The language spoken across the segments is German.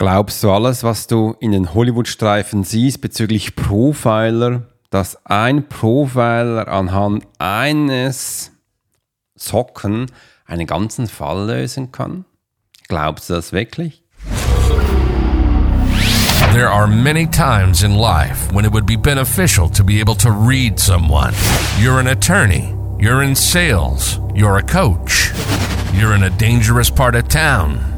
Glaubst du alles, was du in den Hollywood-Streifen siehst bezüglich Profiler, dass ein Profiler anhand eines Socken einen ganzen Fall lösen kann? Glaubst du das wirklich? There are many times in life when it would be beneficial to be able to read someone. You're an attorney, you're in sales, you're a coach, you're in a dangerous part of town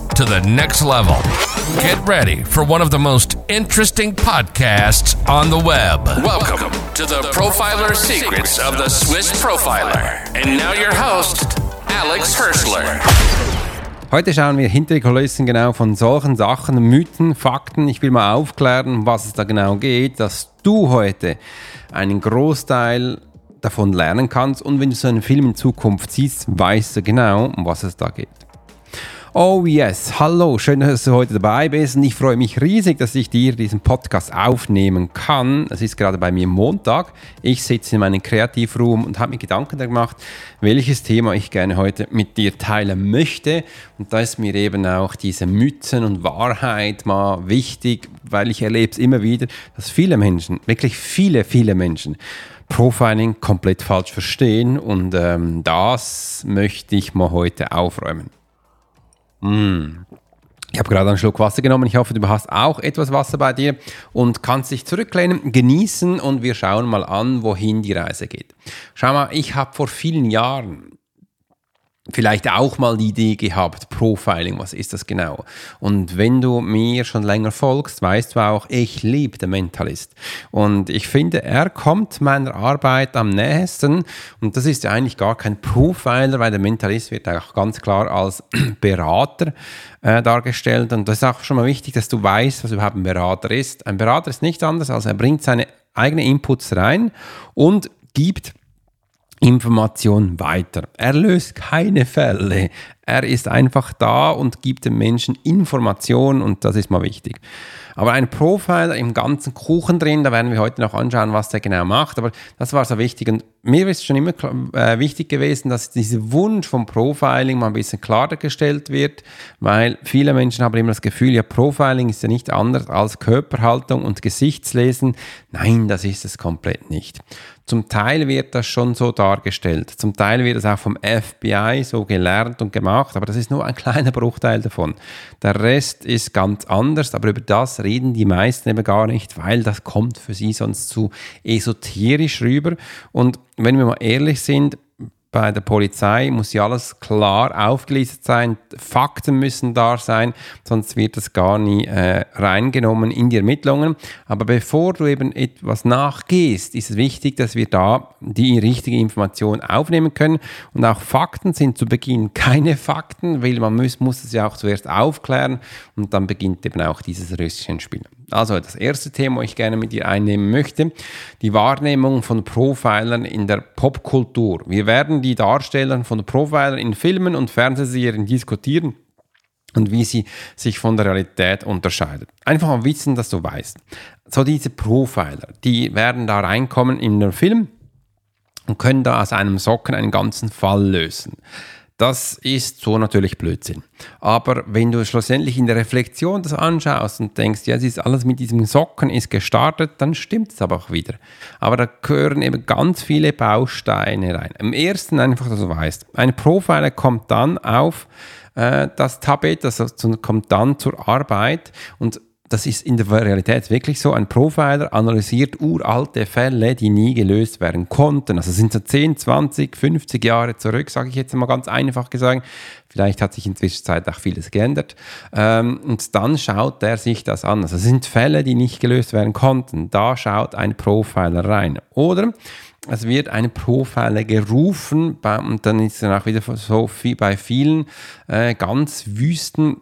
to the next level. Get ready for one of the most interesting podcasts on the web. Welcome to the Profiler Secrets of the Swiss Profiler. And now your host, Alex Hirschler. Heute schauen wir hinter die Kulissen genau von solchen Sachen, Mythen, Fakten. Ich will mal aufklären, was es da genau geht, dass du heute einen Großteil davon lernen kannst und wenn du so einen Film in Zukunft siehst, weißt du genau, um was es da geht. Oh yes, hallo, schön, dass du heute dabei bist und ich freue mich riesig, dass ich dir diesen Podcast aufnehmen kann. Es ist gerade bei mir Montag. Ich sitze in meinem Kreativroom und habe mir Gedanken gemacht, welches Thema ich gerne heute mit dir teilen möchte. Und da ist mir eben auch diese Mythen und Wahrheit mal wichtig, weil ich erlebe es immer wieder, dass viele Menschen, wirklich viele, viele Menschen, Profiling komplett falsch verstehen und ähm, das möchte ich mal heute aufräumen. Mm. Ich habe gerade einen Schluck Wasser genommen. Ich hoffe, du hast auch etwas Wasser bei dir und kannst dich zurücklehnen, genießen und wir schauen mal an, wohin die Reise geht. Schau mal, ich habe vor vielen Jahren vielleicht auch mal die Idee gehabt, Profiling, was ist das genau? Und wenn du mir schon länger folgst, weißt du auch, ich liebe den Mentalist. Und ich finde, er kommt meiner Arbeit am nächsten. Und das ist ja eigentlich gar kein Profiler, weil der Mentalist wird auch ganz klar als Berater äh, dargestellt. Und das ist auch schon mal wichtig, dass du weißt, was überhaupt ein Berater ist. Ein Berater ist nichts anderes, als er bringt seine eigenen Inputs rein und gibt Information weiter. Er löst keine Fälle. Er ist einfach da und gibt den Menschen Informationen und das ist mal wichtig. Aber ein Profiler im ganzen Kuchen drin, da werden wir heute noch anschauen, was der genau macht. Aber das war so wichtig. Und mir ist schon immer äh, wichtig gewesen, dass dieser Wunsch vom Profiling mal ein bisschen klarer gestellt wird, weil viele Menschen haben immer das Gefühl, ja, Profiling ist ja nicht anders als Körperhaltung und Gesichtslesen. Nein, das ist es komplett nicht. Zum Teil wird das schon so dargestellt. Zum Teil wird es auch vom FBI so gelernt und gemacht, aber das ist nur ein kleiner Bruchteil davon. Der Rest ist ganz anders, aber über das reden die meisten eben gar nicht, weil das kommt für sie sonst zu esoterisch rüber. Und wenn wir mal ehrlich sind, bei der Polizei muss ja alles klar aufgelistet sein, Fakten müssen da sein, sonst wird das gar nie äh, reingenommen in die Ermittlungen. Aber bevor du eben etwas nachgehst, ist es wichtig, dass wir da die richtige Information aufnehmen können. Und auch Fakten sind zu Beginn keine Fakten, weil man muss, muss es ja auch zuerst aufklären und dann beginnt eben auch dieses Röschenspiel. Also das erste Thema, das ich gerne mit dir einnehmen möchte, die Wahrnehmung von Profilern in der Popkultur. Wir werden die Darsteller von Profilern in Filmen und Fernsehserien diskutieren und wie sie sich von der Realität unterscheiden. Einfach mal wissen, dass du weißt. So diese Profiler, die werden da reinkommen in den Film und können da aus einem Socken einen ganzen Fall lösen. Das ist so natürlich Blödsinn. Aber wenn du schlussendlich in der Reflexion das anschaust und denkst, ja, es ist alles mit diesem Socken ist gestartet, dann stimmt es aber auch wieder. Aber da gehören eben ganz viele Bausteine rein. Am ersten einfach, dass du weißt, ein Profiler kommt dann auf äh, das Tablet, das kommt dann zur Arbeit und das ist in der Realität wirklich so. Ein Profiler analysiert uralte Fälle, die nie gelöst werden konnten. Also sind so 10, 20, 50 Jahre zurück, sage ich jetzt mal ganz einfach gesagt. Vielleicht hat sich inzwischen auch vieles geändert. Ähm, und dann schaut er sich das an. Also sind Fälle, die nicht gelöst werden konnten. Da schaut ein Profiler rein. Oder es wird ein Profiler gerufen und dann ist es auch wieder so wie bei vielen äh, ganz wüsten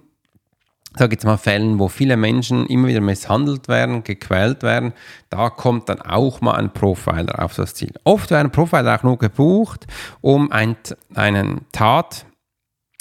sage jetzt mal, Fällen, wo viele Menschen immer wieder misshandelt werden, gequält werden, da kommt dann auch mal ein Profiler auf das Ziel. Oft werden Profiler auch nur gebucht, um ein, einen Tat,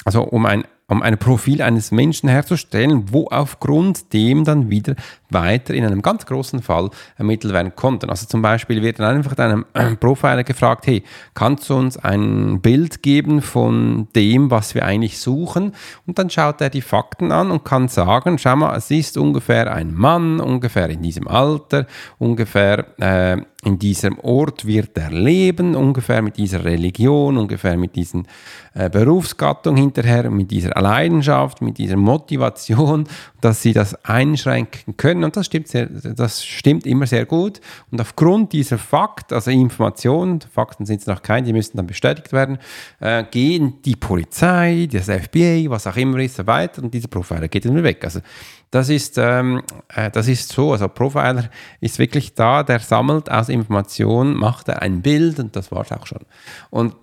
also um ein um ein Profil eines Menschen herzustellen, wo aufgrund dem dann wieder weiter in einem ganz großen Fall ermittelt werden konnten. Also zum Beispiel wird dann einfach einem Profiler gefragt, hey, kannst du uns ein Bild geben von dem, was wir eigentlich suchen? Und dann schaut er die Fakten an und kann sagen, schau mal, es ist ungefähr ein Mann, ungefähr in diesem Alter, ungefähr äh, in diesem Ort wird er leben, ungefähr mit dieser Religion, ungefähr mit diesen äh, Berufsgattung hinterher, mit dieser Leidenschaft, mit dieser Motivation, dass sie das einschränken können. Und das stimmt, sehr, das stimmt immer sehr gut. Und aufgrund dieser Fakt, also Informationen, Fakten sind es noch keine, die müssen dann bestätigt werden, äh, gehen die Polizei, das FBI, was auch immer ist, weiter und dieser Profiler geht dann weg. Also das ist, ähm, äh, das ist so, also Profiler ist wirklich da, der sammelt aus Informationen, macht er ein Bild und das war es auch schon. Und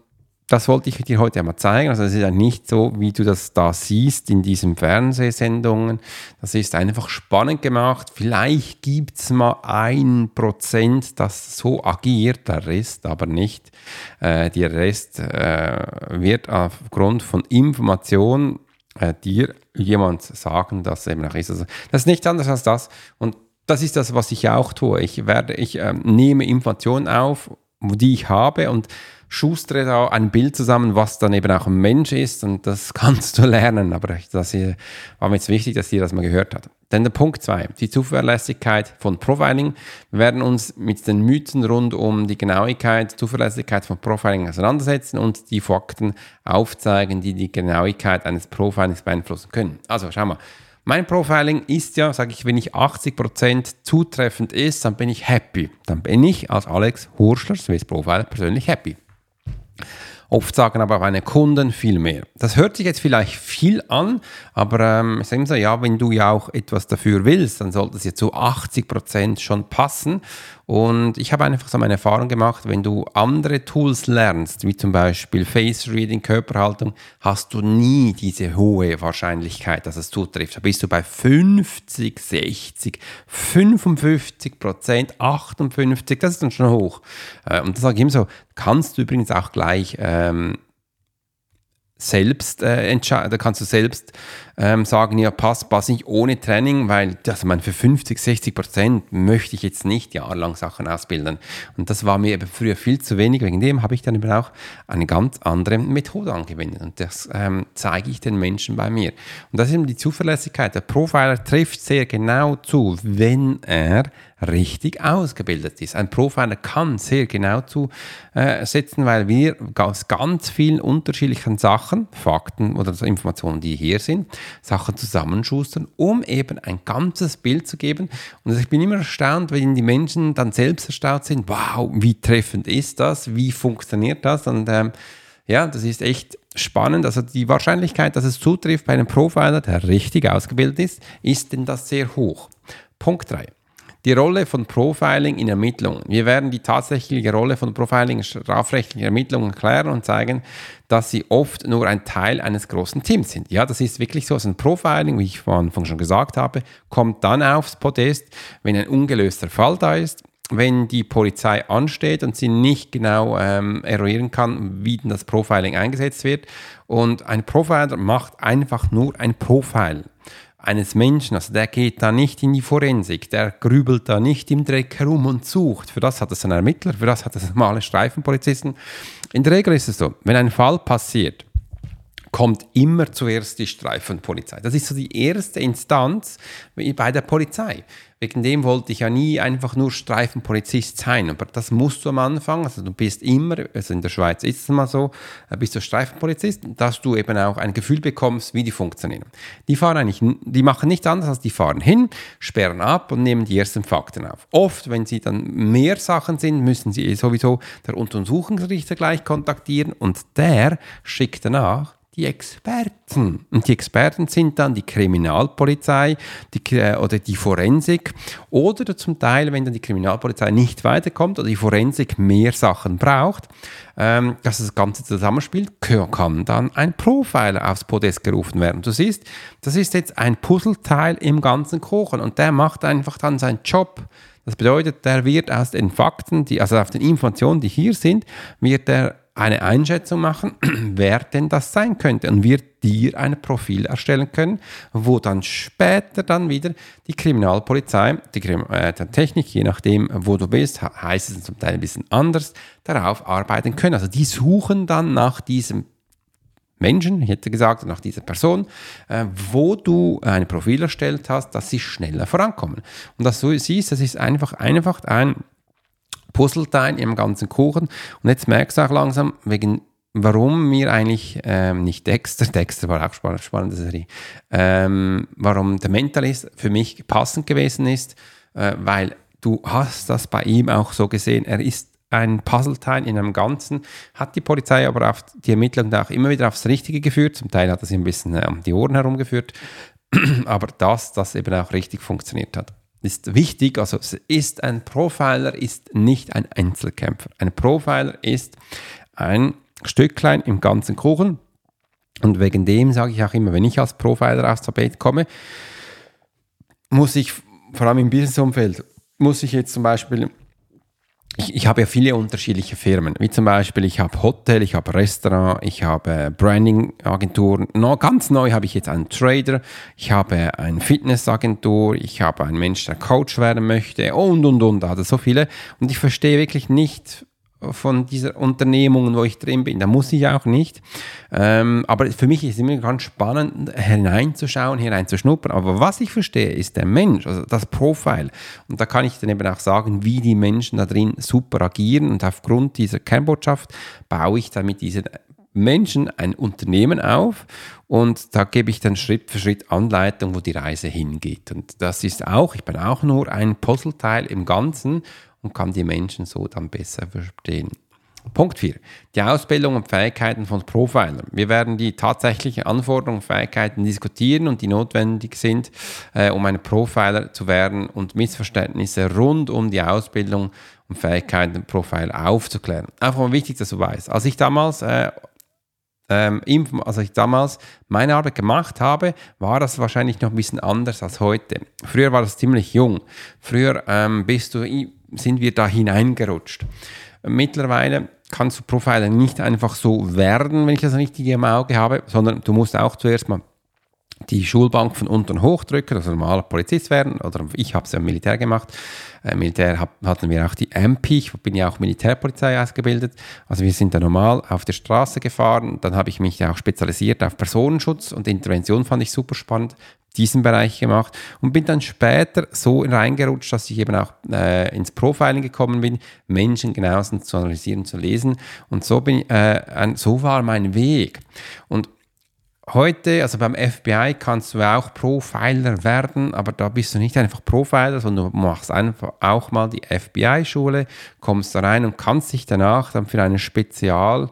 das wollte ich dir heute einmal zeigen. Also es ist ja nicht so, wie du das da siehst in diesen Fernsehsendungen. Das ist einfach spannend gemacht. Vielleicht gibt es mal ein Prozent, das so agiert, der Rest aber nicht. Äh, der Rest äh, wird aufgrund von Informationen äh, dir jemand sagen, dass eben auch ist. Das ist nichts anderes als das. Und das ist das, was ich auch tue. Ich werde, ich äh, nehme Informationen auf, die ich habe und schustere da ein Bild zusammen, was dann eben auch ein Mensch ist und das kannst du lernen. Aber das hier war mir jetzt wichtig, dass ihr das mal gehört habt. Dann der Punkt 2, die Zuverlässigkeit von Profiling. Wir werden uns mit den Mythen rund um die Genauigkeit, Zuverlässigkeit von Profiling auseinandersetzen und die Fakten aufzeigen, die die Genauigkeit eines Profilings beeinflussen können. Also schau mal. Mein Profiling ist ja, sage ich, wenn ich 80% zutreffend ist, dann bin ich happy. Dann bin ich als Alex Hurschler, Swiss Profiler, persönlich happy. Oft sagen aber meine Kunden viel mehr. Das hört sich jetzt vielleicht viel an, aber ähm, sagen Sie, ja, wenn du ja auch etwas dafür willst, dann sollte es ja zu 80 Prozent schon passen. Und ich habe einfach so meine Erfahrung gemacht, wenn du andere Tools lernst, wie zum Beispiel Face Reading, Körperhaltung, hast du nie diese hohe Wahrscheinlichkeit, dass es zutrifft. Da bist du bei 50, 60, 55 Prozent, 58, das ist dann schon hoch. Äh, und das sage ich immer so, kannst du übrigens auch gleich ähm, selbst äh, entscheiden, da kannst du selbst ähm, sagen, ja, passt, passt nicht ohne Training, weil das, man, für 50, 60 Prozent möchte ich jetzt nicht jahrelang Sachen ausbilden. Und das war mir eben früher viel zu wenig. Wegen dem habe ich dann eben auch eine ganz andere Methode angewendet. Und das ähm, zeige ich den Menschen bei mir. Und das ist eben die Zuverlässigkeit. Der Profiler trifft sehr genau zu, wenn er richtig ausgebildet ist. Ein Profiler kann sehr genau zusetzen, äh, weil wir aus ganz vielen unterschiedlichen Sachen, Fakten oder Informationen, die hier sind, Sachen zusammenschustern, um eben ein ganzes Bild zu geben. Und ich bin immer erstaunt, wenn die Menschen dann selbst erstaunt sind, wow, wie treffend ist das, wie funktioniert das? Und ähm, ja, das ist echt spannend. Also die Wahrscheinlichkeit, dass es zutrifft bei einem Profiler, der richtig ausgebildet ist, ist denn das sehr hoch. Punkt 3. Die Rolle von Profiling in Ermittlungen. Wir werden die tatsächliche Rolle von Profiling in strafrechtlichen Ermittlungen erklären und zeigen, dass sie oft nur ein Teil eines großen Teams sind. Ja, das ist wirklich so. Also ein Profiling, wie ich am Anfang schon gesagt habe, kommt dann aufs Podest, wenn ein ungelöster Fall da ist, wenn die Polizei ansteht und sie nicht genau ähm, eruieren kann, wie denn das Profiling eingesetzt wird. Und ein Profiler macht einfach nur ein Profil eines Menschen, also der geht da nicht in die Forensik, der grübelt da nicht im Dreck herum und sucht. Für das hat es einen Ermittler, für das hat es normale Streifenpolizisten. In der Regel ist es so, wenn ein Fall passiert, kommt immer zuerst die Streifenpolizei. Das ist so die erste Instanz bei der Polizei. Wegen dem wollte ich ja nie einfach nur Streifenpolizist sein, aber das musst du am Anfang, also du bist immer, also in der Schweiz ist es mal so, äh, bist du Streifenpolizist, dass du eben auch ein Gefühl bekommst, wie die funktionieren. Die fahren eigentlich, die machen nichts anderes, als die fahren hin, sperren ab und nehmen die ersten Fakten auf. Oft, wenn sie dann mehr Sachen sind, müssen sie sowieso der Untersuchungsrichter gleich kontaktieren und der schickt danach die Experten. Und die Experten sind dann die Kriminalpolizei die, äh, oder die Forensik oder zum Teil, wenn dann die Kriminalpolizei nicht weiterkommt oder die Forensik mehr Sachen braucht, ähm, dass das Ganze zusammenspielt, kann dann ein Profiler aufs Podest gerufen werden. Du siehst, das ist jetzt ein Puzzleteil im ganzen Kuchen und der macht einfach dann seinen Job. Das bedeutet, der wird aus den Fakten, die, also auf den Informationen, die hier sind, wird er eine Einschätzung machen, wer denn das sein könnte und wird dir ein Profil erstellen können, wo dann später dann wieder die Kriminalpolizei, die, äh, die Technik, je nachdem, wo du bist, heißt es zum Teil ein bisschen anders, darauf arbeiten können. Also die suchen dann nach diesem Menschen, ich hätte gesagt, nach dieser Person, äh, wo du ein Profil erstellt hast, dass sie schneller vorankommen. Und das so siehst, das ist einfach, einfach ein Puzzleteil im ganzen Kuchen. Und jetzt merkst du auch langsam, wegen warum mir eigentlich ähm, nicht Dexter, Dexter war auch spannend, spannende Serie, ähm, warum der Mentalist für mich passend gewesen ist, äh, weil du hast das bei ihm auch so gesehen, er ist ein Puzzleteil in einem Ganzen, hat die Polizei aber auf die Ermittlung auch immer wieder aufs Richtige geführt, zum Teil hat er sie ein bisschen äh, um die Ohren herumgeführt, aber das, das eben auch richtig funktioniert hat ist wichtig, also es ist ein Profiler, ist nicht ein Einzelkämpfer. Ein Profiler ist ein Stücklein im ganzen Kuchen. Und wegen dem sage ich auch immer, wenn ich als Profiler aufs Tapet komme, muss ich, vor allem im Businessumfeld, muss ich jetzt zum Beispiel ich, ich habe ja viele unterschiedliche Firmen, wie zum Beispiel ich habe Hotel, ich habe Restaurant, ich habe Branding-Agenturen. No, ganz neu habe ich jetzt einen Trader, ich habe eine Fitnessagentur, ich habe einen Mensch, der Coach werden möchte und, und, und. Also so viele. Und ich verstehe wirklich nicht, von dieser Unternehmung, wo ich drin bin. Da muss ich auch nicht. Ähm, aber für mich ist es immer ganz spannend, hineinzuschauen, hineinzuschnuppern. Aber was ich verstehe, ist der Mensch, also das Profil. Und da kann ich dann eben auch sagen, wie die Menschen da drin super agieren. Und aufgrund dieser Kernbotschaft baue ich dann mit diesen Menschen ein Unternehmen auf und da gebe ich dann Schritt für Schritt Anleitung, wo die Reise hingeht. Und das ist auch, ich bin auch nur ein Puzzleteil im Ganzen und kann die Menschen so dann besser verstehen. Punkt 4. Die Ausbildung und Fähigkeiten von Profilern. Wir werden die tatsächlichen Anforderungen und Fähigkeiten diskutieren und die notwendig sind, äh, um ein Profiler zu werden und Missverständnisse rund um die Ausbildung und Fähigkeiten Profiler aufzuklären. Einfach mal wichtig, dass du weißt. Als ich damals äh, ähm, als ich damals meine Arbeit gemacht habe, war das wahrscheinlich noch ein bisschen anders als heute. Früher war das ziemlich jung. Früher ähm, bist du, sind wir da hineingerutscht. Mittlerweile kannst du Profiler nicht einfach so werden, wenn ich das richtig im Auge habe, sondern du musst auch zuerst mal die Schulbank von unten hochdrücken, also normaler Polizist werden, oder ich habe es ja im Militär gemacht. Äh, Militär hatten wir auch die MP, ich bin ja auch Militärpolizei ausgebildet. Also wir sind da normal auf der Straße gefahren. Dann habe ich mich auch spezialisiert auf Personenschutz und Intervention fand ich super spannend, diesen Bereich gemacht und bin dann später so reingerutscht, dass ich eben auch äh, ins Profiling gekommen bin, Menschen genauestens zu analysieren, zu lesen und so bin äh, ein, so war mein Weg. Und Heute, also beim FBI, kannst du auch Profiler werden, aber da bist du nicht einfach Profiler, sondern du machst einfach auch mal die FBI-Schule, kommst da rein und kannst dich danach dann für eine Spezial-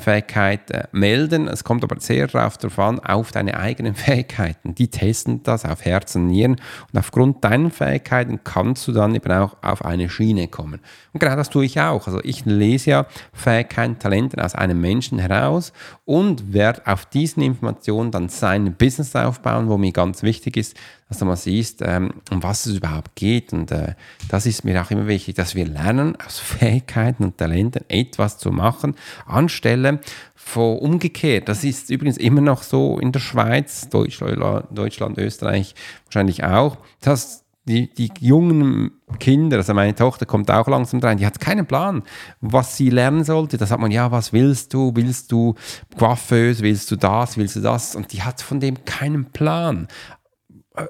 Fähigkeit äh, melden. Es kommt aber sehr darauf an, auf deine eigenen Fähigkeiten. Die testen das auf Herz und Nieren und aufgrund deiner Fähigkeiten kannst du dann eben auch auf eine Schiene kommen. Und genau das tue ich auch. Also ich lese ja Fähigkeiten, Talente aus einem Menschen heraus und werde auf diesen Informationen dann sein Business aufbauen, wo mir ganz wichtig ist, dass du mal siehst, ähm, um was es überhaupt geht. Und äh, das ist mir auch immer wichtig, dass wir lernen, aus Fähigkeiten und Talenten etwas zu machen, anstelle von umgekehrt. Das ist übrigens immer noch so in der Schweiz, Deutschland, Österreich wahrscheinlich auch, dass die, die jungen Kinder, also meine Tochter kommt auch langsam rein, die hat keinen Plan, was sie lernen sollte. Da sagt man, ja, was willst du? Willst du Coiffeuse? Willst du das? Willst du das? Und die hat von dem keinen Plan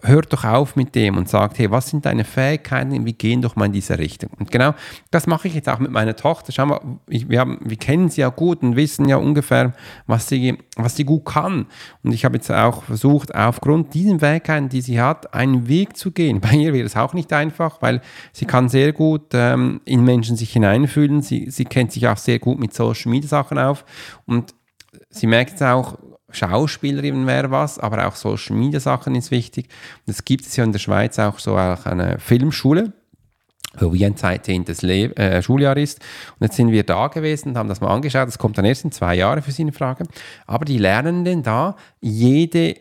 hört doch auf mit dem und sagt, hey, was sind deine Fähigkeiten, wir gehen doch mal in diese Richtung. Und genau das mache ich jetzt auch mit meiner Tochter. Schau mal, ich, wir, haben, wir kennen sie ja gut und wissen ja ungefähr, was sie, was sie gut kann. Und ich habe jetzt auch versucht, aufgrund diesen Fähigkeiten, die sie hat, einen Weg zu gehen. Bei ihr wird es auch nicht einfach, weil sie kann sehr gut ähm, in Menschen sich hineinfühlen. Sie, sie kennt sich auch sehr gut mit Social Media Sachen auf und sie merkt es auch, Schauspielerin wäre was, aber auch Social Media Sachen ist wichtig. Und es gibt es ja in der Schweiz auch so auch eine Filmschule, wo wie ein 13. Le äh, Schuljahr ist. Und jetzt sind wir da gewesen und haben das mal angeschaut. Das kommt dann erst in zwei Jahren für Sie eine Frage. Aber die lernen denn da jede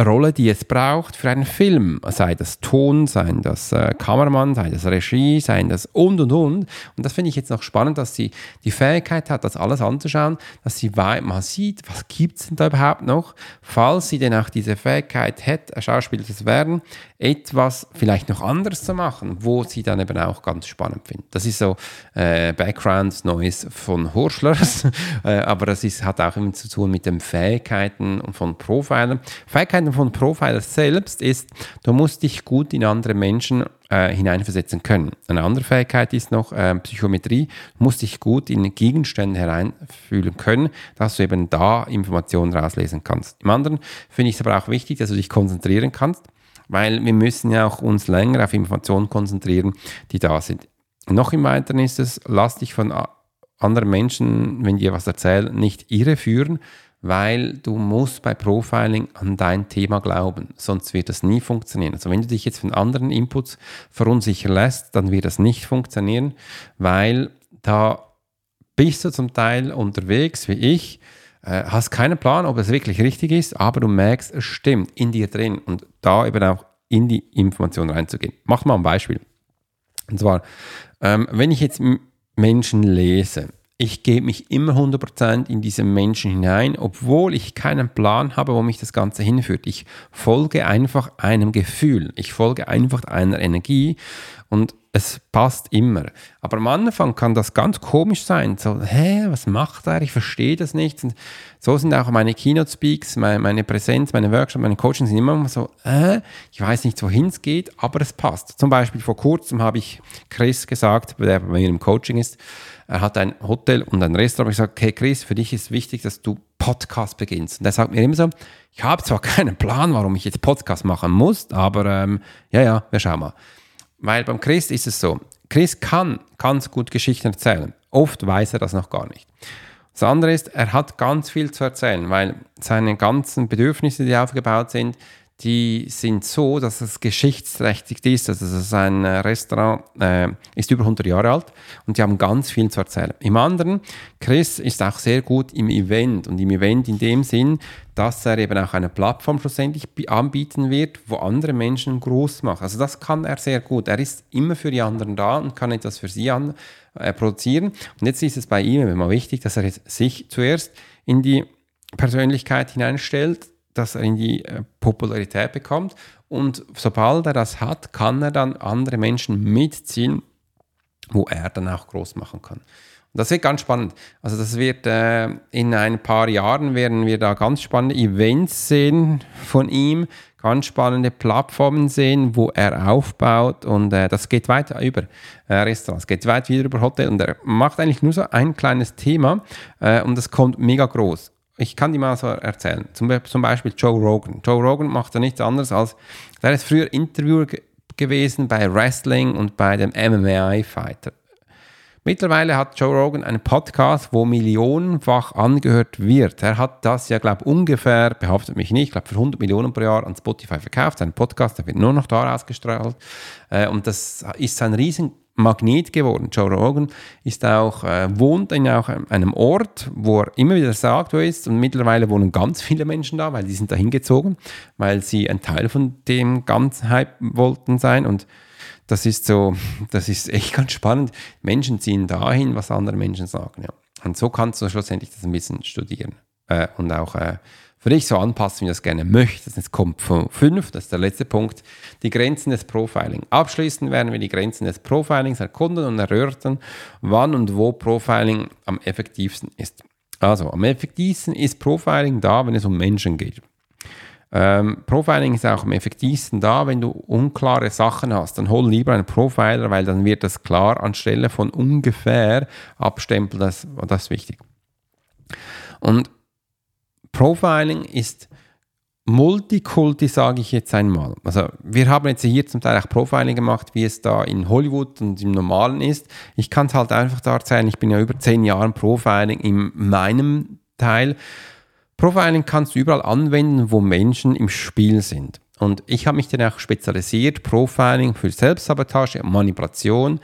Rolle, die es braucht für einen Film, sei das Ton, sei das äh, Kameramann, sei das Regie, sei das und und und. Und das finde ich jetzt noch spannend, dass sie die Fähigkeit hat, das alles anzuschauen, dass sie mal sieht, was gibt es denn da überhaupt noch, falls sie denn auch diese Fähigkeit hätte, Schauspieler zu werden, etwas vielleicht noch anderes zu machen, wo sie dann eben auch ganz spannend findet. Das ist so äh, Background Noise von Horschlers, äh, aber das ist, hat auch immer zu tun mit den Fähigkeiten von Profilern. Fähigkeiten von Profilers selbst ist, du musst dich gut in andere Menschen äh, hineinversetzen können. Eine andere Fähigkeit ist noch äh, Psychometrie, du musst dich gut in Gegenstände hereinfühlen können, dass du eben da Informationen rauslesen kannst. Im anderen finde ich es aber auch wichtig, dass du dich konzentrieren kannst weil wir müssen ja auch uns länger auf Informationen konzentrieren, die da sind. Noch im Weiteren ist es, lass dich von anderen Menschen, wenn die was erzählen, nicht irreführen, weil du musst bei Profiling an dein Thema glauben, sonst wird das nie funktionieren. Also wenn du dich jetzt von anderen Inputs verunsichern lässt, dann wird das nicht funktionieren, weil da bist du zum Teil unterwegs wie ich, äh, hast keinen Plan, ob es wirklich richtig ist, aber du merkst, es stimmt in dir drin und da eben auch in die Information reinzugehen. Mach mal ein Beispiel. Und zwar, ähm, wenn ich jetzt Menschen lese, ich gebe mich immer 100% in diese Menschen hinein, obwohl ich keinen Plan habe, wo mich das Ganze hinführt. Ich folge einfach einem Gefühl, ich folge einfach einer Energie und es passt immer. Aber am Anfang kann das ganz komisch sein. So, hä, was macht er? Ich verstehe das nicht. Und so sind auch meine Keynote-Speaks, meine, meine Präsenz, meine Workshops, meine Coachings sind immer so, äh, ich weiß nicht, wohin es geht, aber es passt. Zum Beispiel vor kurzem habe ich Chris gesagt, der bei mir im Coaching ist, er hat ein Hotel und ein Restaurant. Ich gesagt, okay, Chris, für dich ist wichtig, dass du Podcast beginnst. Und er sagt mir immer so, ich habe zwar keinen Plan, warum ich jetzt Podcast machen muss, aber ähm, ja, ja, wir schauen mal. Weil beim Chris ist es so, Chris kann ganz gut Geschichten erzählen. Oft weiß er das noch gar nicht. Das andere ist, er hat ganz viel zu erzählen, weil seine ganzen Bedürfnisse, die aufgebaut sind, die sind so, dass es geschichtsträchtig ist. Also sein Restaurant äh, ist über 100 Jahre alt und die haben ganz viel zu erzählen. Im anderen, Chris ist auch sehr gut im Event und im Event in dem Sinn, dass er eben auch eine Plattform schlussendlich anbieten wird, wo andere Menschen groß machen. Also das kann er sehr gut. Er ist immer für die anderen da und kann etwas für sie an, äh, produzieren. Und jetzt ist es bei ihm immer wichtig, dass er sich zuerst in die Persönlichkeit hineinstellt, dass er in die äh, Popularität bekommt. Und sobald er das hat, kann er dann andere Menschen mitziehen, wo er dann auch groß machen kann. Und das wird ganz spannend. Also das wird äh, in ein paar Jahren werden wir da ganz spannende Events sehen von ihm, ganz spannende Plattformen sehen, wo er aufbaut und äh, das geht weiter über äh, Restaurants, geht weit wieder über Hotel und er macht eigentlich nur so ein kleines Thema äh, und das kommt mega groß ich kann die mal so erzählen. Zum, zum Beispiel Joe Rogan. Joe Rogan macht ja nichts anderes als, der ist früher Interviewer gewesen bei Wrestling und bei dem MMA-Fighter. Mittlerweile hat Joe Rogan einen Podcast, wo millionenfach angehört wird. Er hat das ja, glaube ich, ungefähr, behauptet mich nicht, ich glaube für 100 Millionen pro Jahr an Spotify verkauft. Sein Podcast, der wird nur noch da ausgestrahlt. Äh, und das ist ein riesen Magnet geworden. Joe Rogan ist auch, äh, wohnt in auch einem Ort, wo er immer wieder sagt, wo er ist. Und mittlerweile wohnen ganz viele Menschen da, weil die sind da hingezogen, weil sie ein Teil von dem ganzen Hype wollten sein. Und das ist so, das ist echt ganz spannend. Menschen ziehen dahin, was andere Menschen sagen. Ja. Und so kannst du schlussendlich das ein bisschen studieren äh, und auch äh, für dich so anpassen, wie du das gerne möchtest. Jetzt kommt fünf, das ist der letzte Punkt, die Grenzen des Profiling. Abschließend werden wir die Grenzen des Profilings erkunden und erörtern, wann und wo Profiling am effektivsten ist. Also, am effektivsten ist Profiling da, wenn es um Menschen geht. Ähm, Profiling ist auch am effektivsten da, wenn du unklare Sachen hast. Dann hol lieber einen Profiler, weil dann wird das klar anstelle von ungefähr abstempeln. Das, das ist wichtig. Und Profiling ist Multikulti, sage ich jetzt einmal. Also wir haben jetzt hier zum Teil auch Profiling gemacht, wie es da in Hollywood und im Normalen ist. Ich kann es halt einfach da erzählen, ich bin ja über zehn Jahre Profiling in meinem Teil Profiling kannst du überall anwenden, wo Menschen im Spiel sind. Und ich habe mich dann auch spezialisiert, Profiling für Selbstsabotage Manipulation.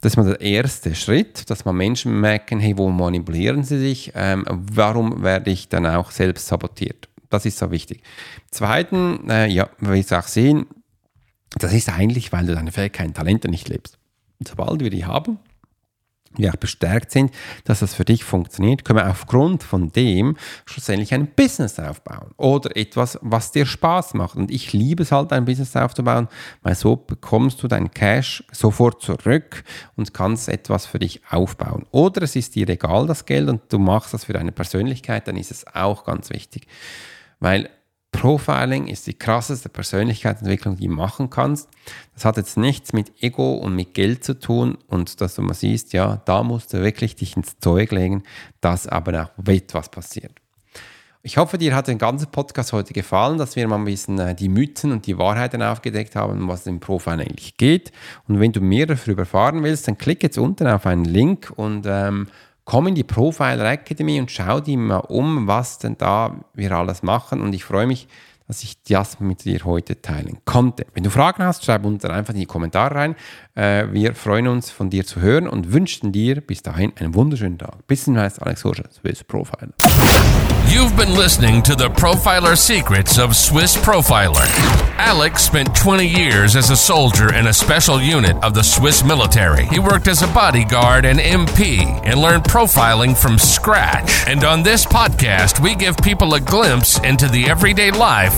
Das ist mal der erste Schritt, dass man Menschen merken, hey, wo manipulieren sie sich, ähm, warum werde ich dann auch selbst sabotiert. Das ist so wichtig. Zweiten, äh, ja, wie wir auch sehen, das ist eigentlich, weil du deine Fähigkeiten, Talente nicht lebst. Sobald wir die haben, wir auch bestärkt sind, dass das für dich funktioniert, können wir aufgrund von dem schlussendlich ein Business aufbauen oder etwas, was dir Spaß macht. Und ich liebe es halt, ein Business aufzubauen, weil so bekommst du dein Cash sofort zurück und kannst etwas für dich aufbauen. Oder es ist dir egal, das Geld, und du machst das für deine Persönlichkeit, dann ist es auch ganz wichtig. Weil Profiling ist die krasseste Persönlichkeitsentwicklung, die du machen kannst. Das hat jetzt nichts mit Ego und mit Geld zu tun und dass du mal siehst, ja, da musst du wirklich dich ins Zeug legen, dass aber auch etwas passiert. Ich hoffe, dir hat der ganze Podcast heute gefallen, dass wir mal ein bisschen äh, die Mythen und die Wahrheiten aufgedeckt haben, was im Profiling eigentlich geht. Und wenn du mehr darüber erfahren willst, dann klick jetzt unten auf einen Link und ähm, komm in die Profiler Academy und schau dir mal um, was denn da wir alles machen. Und ich freue mich, dass ich das mit dir heute teilen konnte. Wenn du Fragen hast, schreib unten einfach in die Kommentare rein. Äh, wir freuen uns, von dir zu hören und wünschen dir bis dahin einen wunderschönen Tag. Bis zum nächsten Alex Horscher, Swiss Profiler. You've been listening to the Profiler Secrets of Swiss Profiler. Alex spent 20 years as a soldier in a special unit of the Swiss military. He worked as a bodyguard and MP and learned profiling from scratch. And on this podcast, we give people a glimpse into the everyday life